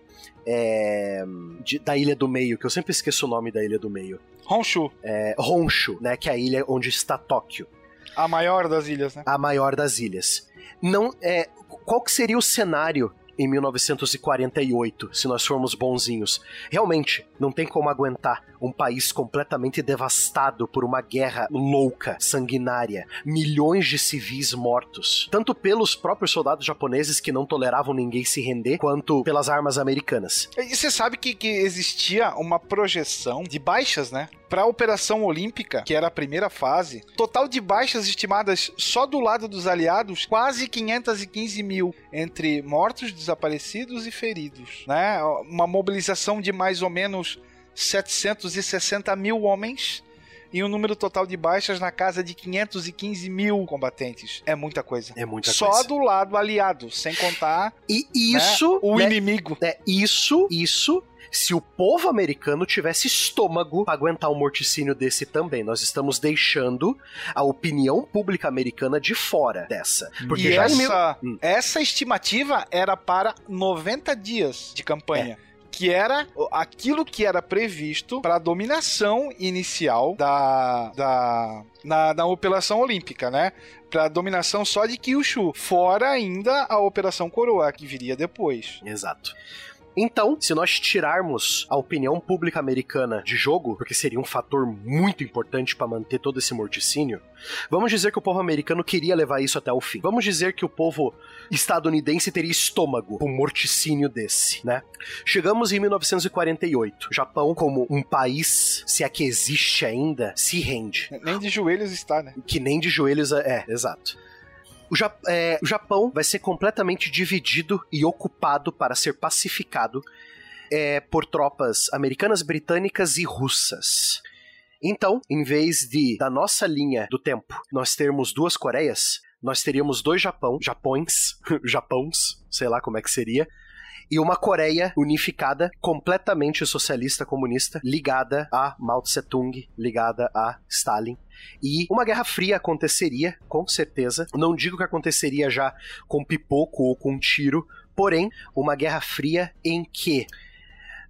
Speaker 4: é, de- da Ilha do Meio, que eu sempre esqueço o nome da Ilha do Meio.
Speaker 5: Honshu,
Speaker 4: É, Honshu, né, que é a ilha onde está Tóquio,
Speaker 5: a maior das ilhas, né?
Speaker 4: a maior das ilhas. Não é, qual que seria o cenário em 1948, se nós formos bonzinhos? Realmente, não tem como aguentar um país completamente devastado por uma guerra louca, sanguinária, milhões de civis mortos, tanto pelos próprios soldados japoneses que não toleravam ninguém se render, quanto pelas armas americanas.
Speaker 5: E você sabe que, que existia uma projeção de baixas, né? Para a Operação Olímpica, que era a primeira fase, total de baixas estimadas só do lado dos aliados, quase 515 mil, entre mortos, desaparecidos e feridos, né? Uma mobilização de mais ou menos 760 mil homens e um número total de baixas na casa de 515 mil combatentes. É muita coisa.
Speaker 4: É muita
Speaker 5: Só
Speaker 4: coisa.
Speaker 5: do lado aliado, sem contar
Speaker 4: E isso,
Speaker 5: né, o
Speaker 4: né,
Speaker 5: inimigo.
Speaker 4: É isso, isso. Se o povo americano tivesse estômago para aguentar um morticínio desse também, nós estamos deixando a opinião pública americana de fora dessa. Porque
Speaker 5: e
Speaker 4: já em mil-
Speaker 5: essa,
Speaker 4: Hum.
Speaker 5: essa estimativa era para 90 dias de campanha. Que era aquilo que era previsto para a dominação inicial da, da, na, na Operação Olímpica, né? Para a dominação só de Kyushu. Fora ainda a Operação Coroa, que viria depois.
Speaker 4: Exato. Então, se nós tirarmos a opinião pública americana de jogo, porque seria um fator muito importante para manter todo esse morticínio, vamos dizer que o povo americano queria levar isso até o fim. Vamos dizer que o povo estadunidense teria estômago um morticínio desse, né? Chegamos em 1948. Japão, como um país, se é que existe ainda, se rende.
Speaker 5: Nem de joelhos está, né?
Speaker 4: Que nem de joelhos é, é, exato. O, Ja- é, o Japão vai ser completamente dividido e ocupado para ser pacificado é, por tropas americanas, britânicas e russas. Então, em vez de da nossa linha do tempo nós termos duas Coreias, nós teríamos dois Japão, Japões, *laughs* Japões, sei lá como é que seria, e uma Coreia unificada, completamente socialista comunista, ligada a Mao Tse Tung, ligada a Stalin. E uma guerra fria aconteceria, com certeza. Não digo que aconteceria já com pipoco ou com tiro, porém, uma guerra fria em que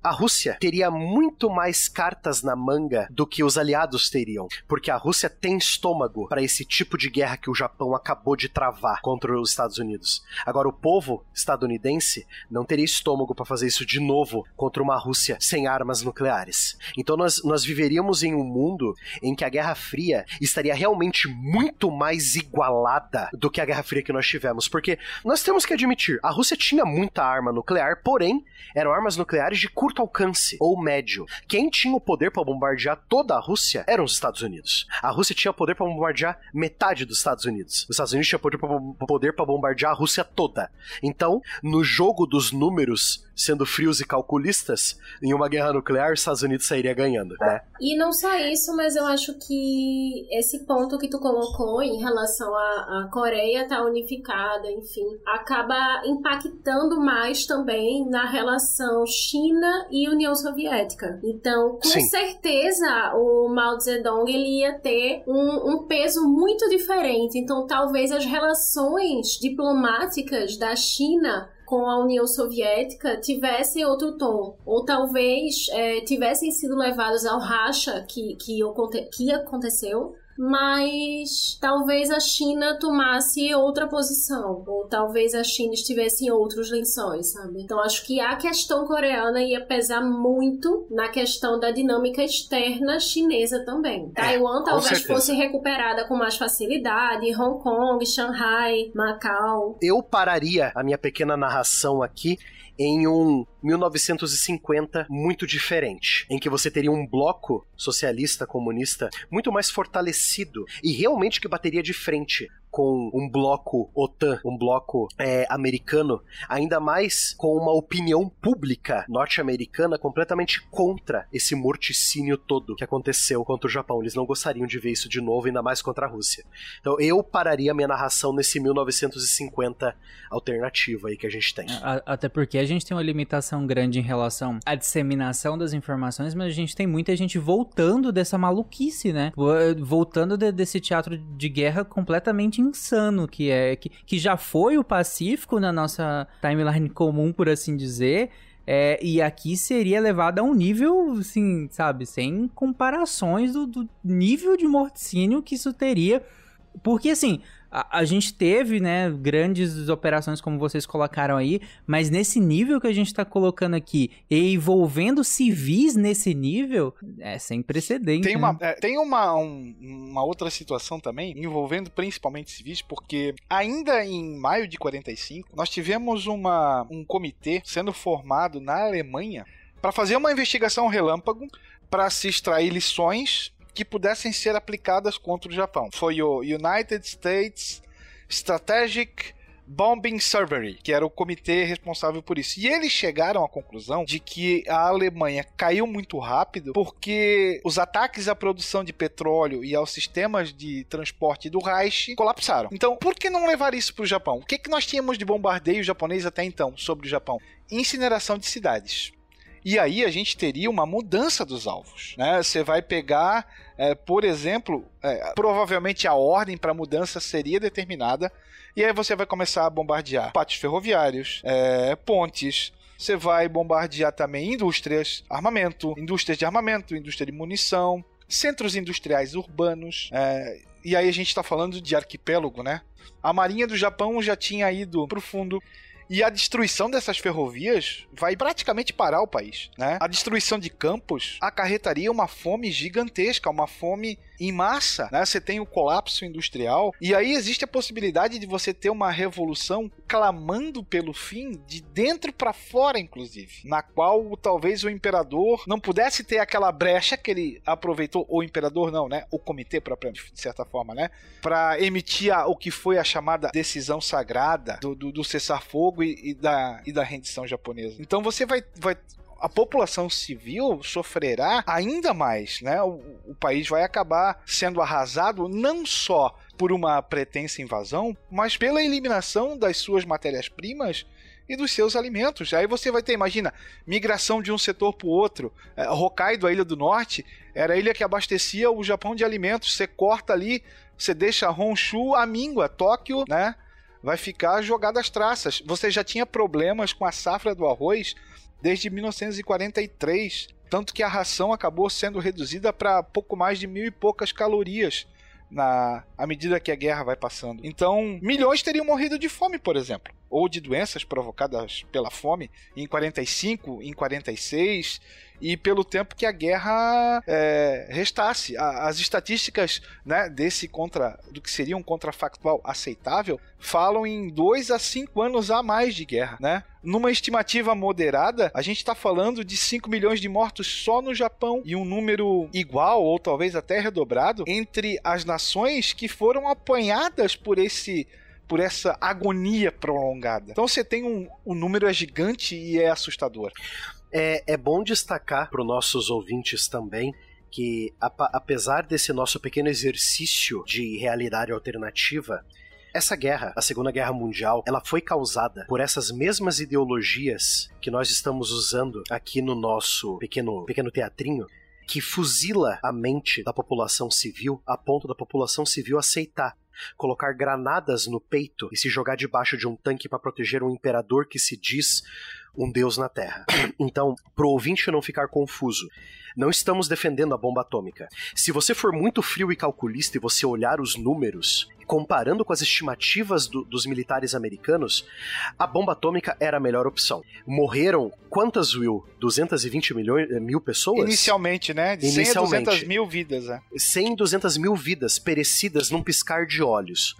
Speaker 4: a Rússia teria muito mais cartas na manga do que os aliados teriam, porque a Rússia tem estômago para esse tipo de guerra que o Japão acabou de travar contra os Estados Unidos. Agora, o povo estadunidense não teria estômago para fazer isso de novo contra uma Rússia sem armas nucleares. Então, nós, nós viveríamos em um mundo em que a Guerra Fria estaria realmente muito mais igualada do que a Guerra Fria que nós tivemos, porque nós temos que admitir, a Rússia tinha muita arma nuclear, porém, eram armas nucleares de curto alcance ou médio. Quem tinha o poder para bombardear toda a Rússia eram os Estados Unidos. A Rússia tinha poder para bombardear metade dos Estados Unidos. Os Estados Unidos tinham poder para bombardear a Rússia toda. Então, no jogo dos números, sendo frios e calculistas, em uma guerra nuclear, os Estados Unidos sairia ganhando, né?
Speaker 3: E não só isso, mas eu acho que esse ponto que tu colocou em relação à Coreia estar tá unificada, enfim, acaba impactando mais também na relação China e União Soviética. Então, com
Speaker 4: Sim.
Speaker 3: certeza, o Mao Zedong ele ia ter um, um peso muito diferente. Então, talvez as relações diplomáticas da China com a União Soviética tivessem outro tom, ou talvez é, tivessem sido levados ao racha que, que, que aconteceu, mas talvez a China tomasse outra posição, ou talvez a China estivesse em outros lençóis, sabe? Então acho que a questão coreana ia pesar muito na questão da dinâmica externa chinesa também.
Speaker 4: É,
Speaker 3: Taiwan talvez fosse recuperada com mais facilidade, Hong Kong, Shanghai, Macau.
Speaker 4: Eu pararia a minha pequena narração aqui em um 1950 muito diferente, em que você teria um bloco socialista comunista muito mais fortalecido e realmente que bateria de frente com um bloco OTAN, um bloco é, americano, ainda mais com uma opinião pública norte-americana completamente contra esse morticínio todo que aconteceu contra o Japão. Eles não gostariam de ver isso de novo, ainda mais contra a Rússia. Então eu pararia minha narração nesse 1950 alternativo aí que a gente tem.
Speaker 2: Até porque a gente tem uma limitação grande em relação à disseminação das informações, mas a gente tem muita gente voltando dessa maluquice, né? Vo- Voltando de- desse teatro de guerra completamente insano que é que, que já foi o Pacífico na nossa timeline comum, por assim dizer. É, e aqui seria levado a um nível, assim, sabe, sem comparações do, do nível de morticínio que isso teria. Porque, assim, a, a gente teve, né, grandes operações como vocês colocaram aí, mas nesse nível que a gente tá colocando aqui, e envolvendo civis nesse nível, é sem precedente.
Speaker 5: Tem
Speaker 2: né?
Speaker 5: uma, é, tem uma, um- uma outra situação também, envolvendo principalmente civis, porque ainda em maio de 45, nós tivemos uma, um comitê sendo formado na Alemanha para fazer uma investigação relâmpago para se extrair lições que pudessem ser aplicadas contra o Japão. Foi o United States Strategic Bombing Survey, que era o comitê responsável por isso. E eles chegaram à conclusão de que a Alemanha caiu muito rápido porque os ataques à produção de petróleo e aos sistemas de transporte do Reich colapsaram. Então, por que não levar isso para o Japão? O que, que nós tínhamos de bombardeio japonês até então sobre o Japão? Incineração de cidades. E aí a gente teria uma mudança dos alvos. Né? Você vai pegar, é, por exemplo, é, provavelmente a ordem para a mudança seria determinada, e aí você vai começar a bombardear pátios ferroviários, é, pontes. Você vai bombardear também indústrias, armamento, indústrias de armamento, indústria de munição, centros industriais urbanos. é, e aí a gente está falando de arquipélago, né? A marinha do Japão já tinha ido para o fundo. E a destruição dessas ferrovias vai praticamente parar o país, né? A destruição de campos acarretaria uma fome gigantesca, uma fome em massa, né? Você tem o colapso industrial e aí existe a possibilidade de você ter uma revolução clamando pelo fim de dentro para fora, inclusive, na qual talvez o imperador não pudesse ter aquela brecha que ele aproveitou, o imperador não, né? O comitê propriamente, de certa forma, né? Para emitir a- o que foi a chamada decisão sagrada do, do, do cessar-fogo e, e da, e da rendição japonesa. Então você vai, vai a população civil sofrerá ainda mais, né? O, o país vai acabar sendo arrasado não só por uma pretensa invasão, mas pela eliminação das suas matérias-primas e dos seus alimentos. Aí você vai ter, imagina, migração de um setor para o outro. É, Hokkaido, a ilha do norte, era a ilha que abastecia o Japão de alimentos. Você corta ali, você deixa Honshu a míngua, Tóquio, né? Vai ficar jogada às traças. Você já tinha problemas com a safra do arroz desde 1943, tanto que a ração acabou sendo reduzida para pouco mais de mil e poucas calorias na à medida que a guerra vai passando. Então, milhões teriam morrido de fome, por exemplo, ou de doenças provocadas pela fome em 45, em 46 e pelo tempo que a guerra é, restasse. A, as estatísticas né, desse contra do que seria um contrafactual aceitável falam em 2 a 5 anos a mais de guerra, né? Numa estimativa moderada, a gente está falando de 5 milhões de mortos só no Japão e um número igual ou talvez até redobrado entre as nações que foram apanhadas por esse por essa agonia prolongada. Então você tem um, o número é gigante e é assustador.
Speaker 4: É, é bom destacar para os nossos ouvintes também que, apesar desse nosso pequeno exercício de realidade alternativa, essa guerra, a Segunda Guerra Mundial, ela foi causada por essas mesmas ideologias que nós estamos usando aqui no nosso pequeno, pequeno teatrinho, que fuzila a mente da população civil a ponto da população civil aceitar colocar granadas no peito e se jogar debaixo de um tanque para proteger um imperador que se diz um deus na Terra. Então, pro ouvinte não ficar confuso, não estamos defendendo a bomba atômica. Se você for muito frio e calculista e você olhar os números, comparando com as estimativas do, dos militares americanos, a bomba atômica era a melhor opção. Morreram quantas, Will? 220 milhões, eh, mil pessoas?
Speaker 5: Inicialmente, né? De Inicialmente. 100 a 200 mil vidas, né?
Speaker 4: 100 200 mil vidas perecidas num piscar de olhos.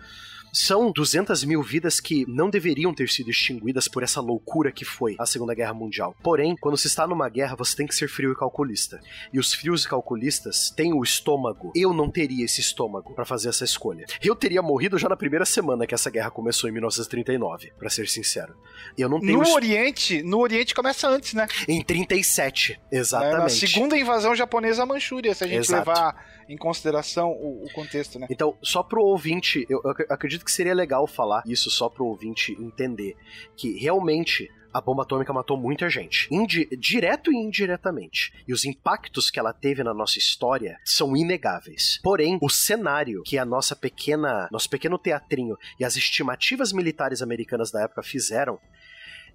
Speaker 4: São 200 mil vidas que não deveriam ter sido extinguidas por essa loucura que foi a Segunda Guerra Mundial. Porém, quando se está numa guerra, você tem que ser frio e calculista. E os frios e calculistas têm o estômago. Eu não teria esse estômago para fazer essa escolha. Eu teria morrido já na primeira semana que essa guerra começou em 1939, para ser sincero. Eu não tenho
Speaker 5: No Oriente, no Oriente começa antes, né?
Speaker 4: Em 37, exatamente. É, na
Speaker 5: segunda invasão japonesa à Manchúria, se a gente Exato. levar em consideração o, o, contexto, né?
Speaker 4: Então, só pro ouvinte, eu, eu acredito que seria legal falar isso só pro ouvinte entender que realmente a bomba atômica matou muita gente, Indi direto e indiretamente. E os impactos que ela teve na nossa história são inegáveis. Porém, o cenário que a nossa pequena, nosso pequeno teatrinho e as estimativas militares americanas da época fizeram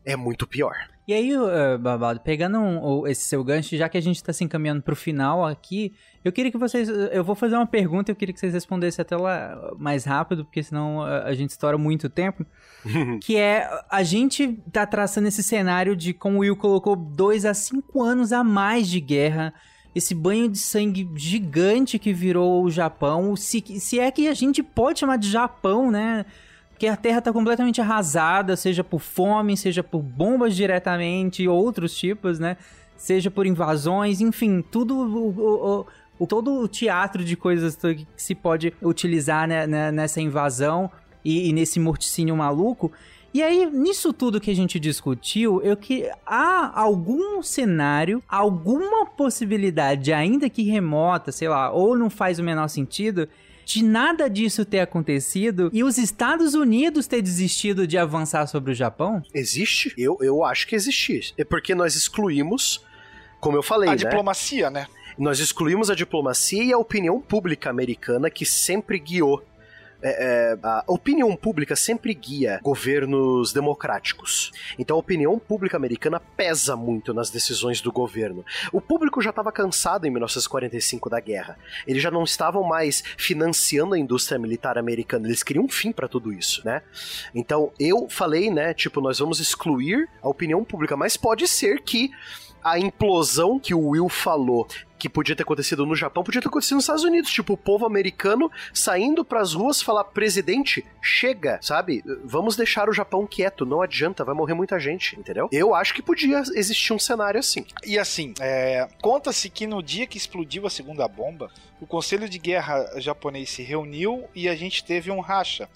Speaker 4: é muito pior.
Speaker 2: E aí, Babado, pegando um, esse seu gancho, já que a gente tá se encaminhando pro final aqui, eu queria que vocês. Eu vou fazer uma pergunta, eu queria que vocês respondessem até lá mais rápido, porque senão a, a gente estoura muito tempo. *laughs* que é a gente tá traçando esse cenário de como o Will colocou dois a cinco anos a mais de guerra. Esse banho de sangue gigante que virou o Japão. Se, se é que a gente pode chamar de Japão, né? Que a Terra está completamente arrasada, seja por fome, seja por bombas diretamente, outros tipos, né? Seja por invasões, enfim, tudo o, o, o todo o teatro de coisas que se pode utilizar né, né, nessa invasão e, e, nesse morticínio maluco. E aí, nisso tudo que a gente discutiu, eu que há algum cenário, alguma possibilidade, ainda que remota, sei lá, ou não faz o menor sentido, de nada disso ter acontecido e os Estados Unidos ter desistido de avançar sobre o Japão?
Speaker 4: Existe? Eu, eu acho que existe. É porque nós excluímos, como eu falei,
Speaker 5: a
Speaker 4: né?
Speaker 5: diplomacia, né?
Speaker 4: Nós excluímos a diplomacia e a opinião pública americana que sempre guiou é, é, a opinião pública sempre guia governos democráticos. Então a opinião pública americana pesa muito nas decisões do governo. O público já estava cansado em 1945 da guerra. Eles já não estavam mais financiando a indústria militar americana. Eles queriam um fim para tudo isso, né? Então eu falei, né? Tipo, nós vamos excluir a opinião pública, mas pode ser que a implosão que o Will falou que podia ter acontecido no Japão, podia ter acontecido nos Estados Unidos. Tipo, o povo americano saindo pras ruas falar: presidente, chega, sabe? Vamos deixar o Japão quieto, não adianta, vai morrer muita gente, entendeu? Eu acho que podia existir um cenário assim.
Speaker 5: E assim, é, conta-se que no dia que explodiu a segunda bomba, o Conselho de Guerra japonês se reuniu e a gente teve um racha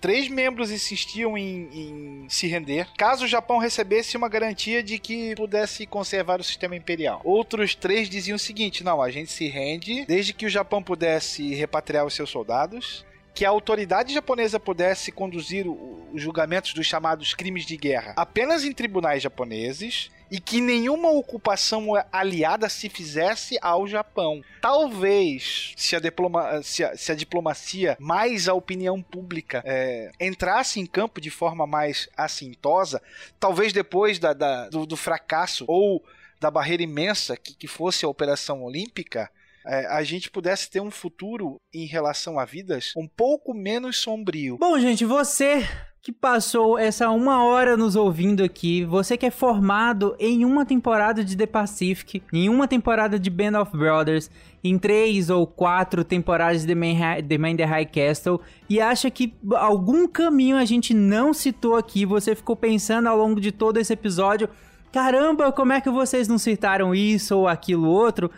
Speaker 5: Três membros insistiam em, em, se render caso o Japão recebesse uma garantia de que pudesse conservar o sistema imperial. Outros três diziam o seguinte: não, a gente se rende desde que o Japão pudesse repatriar os seus soldados, que a autoridade japonesa pudesse conduzir os julgamentos dos chamados crimes de guerra apenas em tribunais japoneses e que nenhuma ocupação aliada se fizesse ao Japão. Talvez, se a, diploma, se a, se a diplomacia mais a opinião pública é, entrasse em campo de forma mais assintosa, talvez depois da, da do, do, fracasso ou da barreira imensa que, que fosse a Operação Olímpica, é, a gente pudesse ter um futuro em relação a vidas um pouco menos sombrio.
Speaker 2: Bom, gente, você que passou essa uma hora nos ouvindo aqui, você que é formado em uma temporada de The Pacific, em uma temporada de Band of Brothers, em três ou quatro temporadas de The Man, The, High Castle e acha que algum caminho a gente não citou aqui, você ficou pensando ao longo de todo esse episódio, caramba, como é que vocês não citaram isso ou aquilo outro?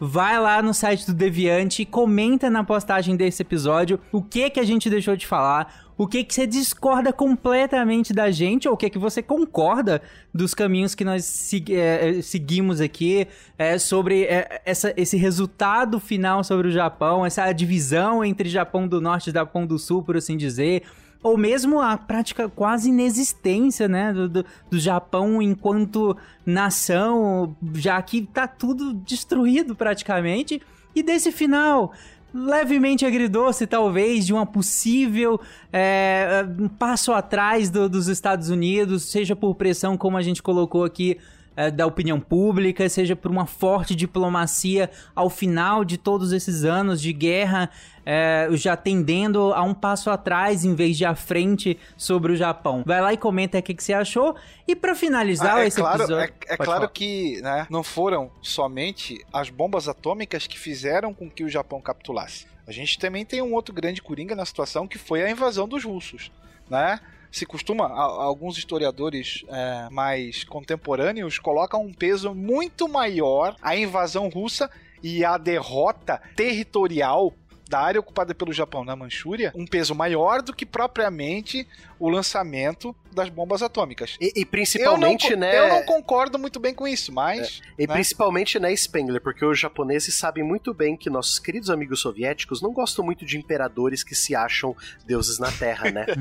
Speaker 2: vai lá no site do Deviante e comenta na postagem desse episódio o que que a gente deixou de falar, o que que você discorda completamente da gente ou o que que você concorda dos caminhos que nós segui é, seguimos aqui é, sobre é, essa, esse resultado final sobre o Japão, essa divisão entre Japão do Norte e Japão do Sul, por assim dizer ou mesmo a prática quase inexistência, né, do, do, do, Japão enquanto nação, já que tá tudo destruído praticamente. E desse final, levemente agridoce, talvez, de uma possível é, um passo atrás do, dos Estados Unidos, seja por pressão, como a gente colocou aqui é, da opinião pública, seja por uma forte diplomacia ao final de todos esses anos de guerra, é, já tendendo a um passo atrás em vez de à frente sobre o Japão. Vai lá e comenta o que, que você achou. E para finalizar
Speaker 5: ah, é
Speaker 2: esse
Speaker 5: claro,
Speaker 2: episódio.
Speaker 5: É, é claro falar. que né, não foram somente as bombas atômicas que fizeram com que o Japão capitulasse. A gente também tem um outro grande coringa na situação que foi a invasão dos russos, né? Se costuma, alguns historiadores é, mais contemporâneos colocam um peso muito maior à invasão russa e à derrota territorial da área ocupada pelo Japão na Manchúria um peso maior do que propriamente o lançamento das bombas atômicas.
Speaker 4: E, e principalmente,
Speaker 5: eu não,
Speaker 4: né?
Speaker 5: Eu não concordo muito bem com isso, mas.
Speaker 4: É. E né? principalmente, né, Spengler, porque os japoneses sabem muito bem que nossos queridos amigos soviéticos não gostam muito de imperadores que se acham deuses na Terra, né? *laughs*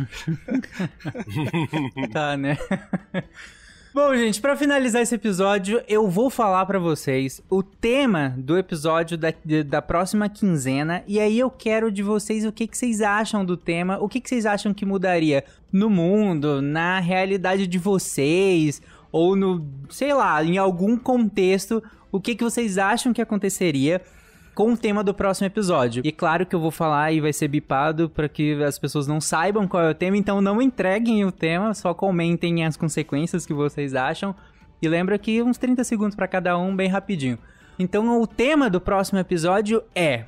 Speaker 4: *laughs*
Speaker 2: tá, né? *laughs* Bom, gente, para finalizar esse episódio, eu vou falar para vocês o tema do episódio da, da próxima quinzena. E aí eu quero de vocês o que, que vocês acham do tema, o que, que vocês acham que mudaria no mundo, na realidade de vocês, ou no, sei lá, em algum contexto, o que, que vocês acham que aconteceria com o tema do próximo episódio. E claro que eu vou falar e vai ser bipado para que as pessoas não saibam qual é o tema, então não entreguem o tema, só comentem as consequências que vocês acham. E lembra que uns 30 segundos para cada um, bem rapidinho. Então o tema do próximo episódio é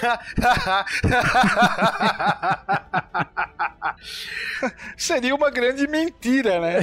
Speaker 2: *laughs* *laughs*
Speaker 5: Seria uma grande mentira, né?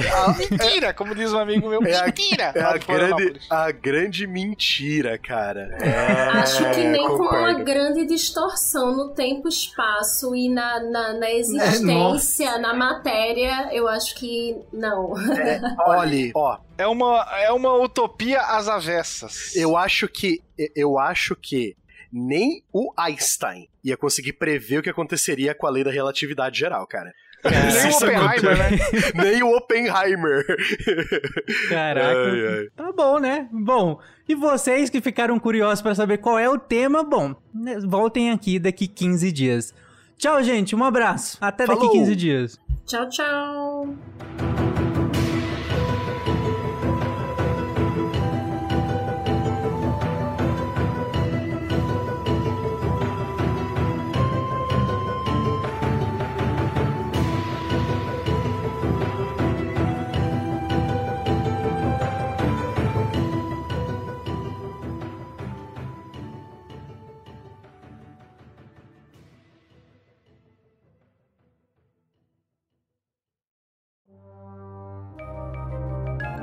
Speaker 5: mentira, como diz um amigo meu.
Speaker 4: É
Speaker 5: mentira!
Speaker 4: A, é a, grande, a grande mentira, cara.
Speaker 3: É, Acho que nem concordo. com uma grande distorção no tempo, espaço e na, na, na existência, é, na matéria, eu acho que não.
Speaker 4: É, *laughs* olhe, ó.
Speaker 5: É uma, é uma utopia às avessas.
Speaker 4: Eu acho que. Eu acho que nem o Einstein ia conseguir prever o que aconteceria com a lei da relatividade geral, cara.
Speaker 5: nem o Oppenheimer, né? *laughs*
Speaker 4: Nem o Oppenheimer.
Speaker 2: Caraca. Ai, ai. Tá bom, né? Bom, e vocês que ficaram curiosos para saber qual é o tema, bom, né, voltem aqui daqui 15 dias. Tchau, gente. Um abraço. Até Falou. daqui 15 dias.
Speaker 3: Tchau, tchau.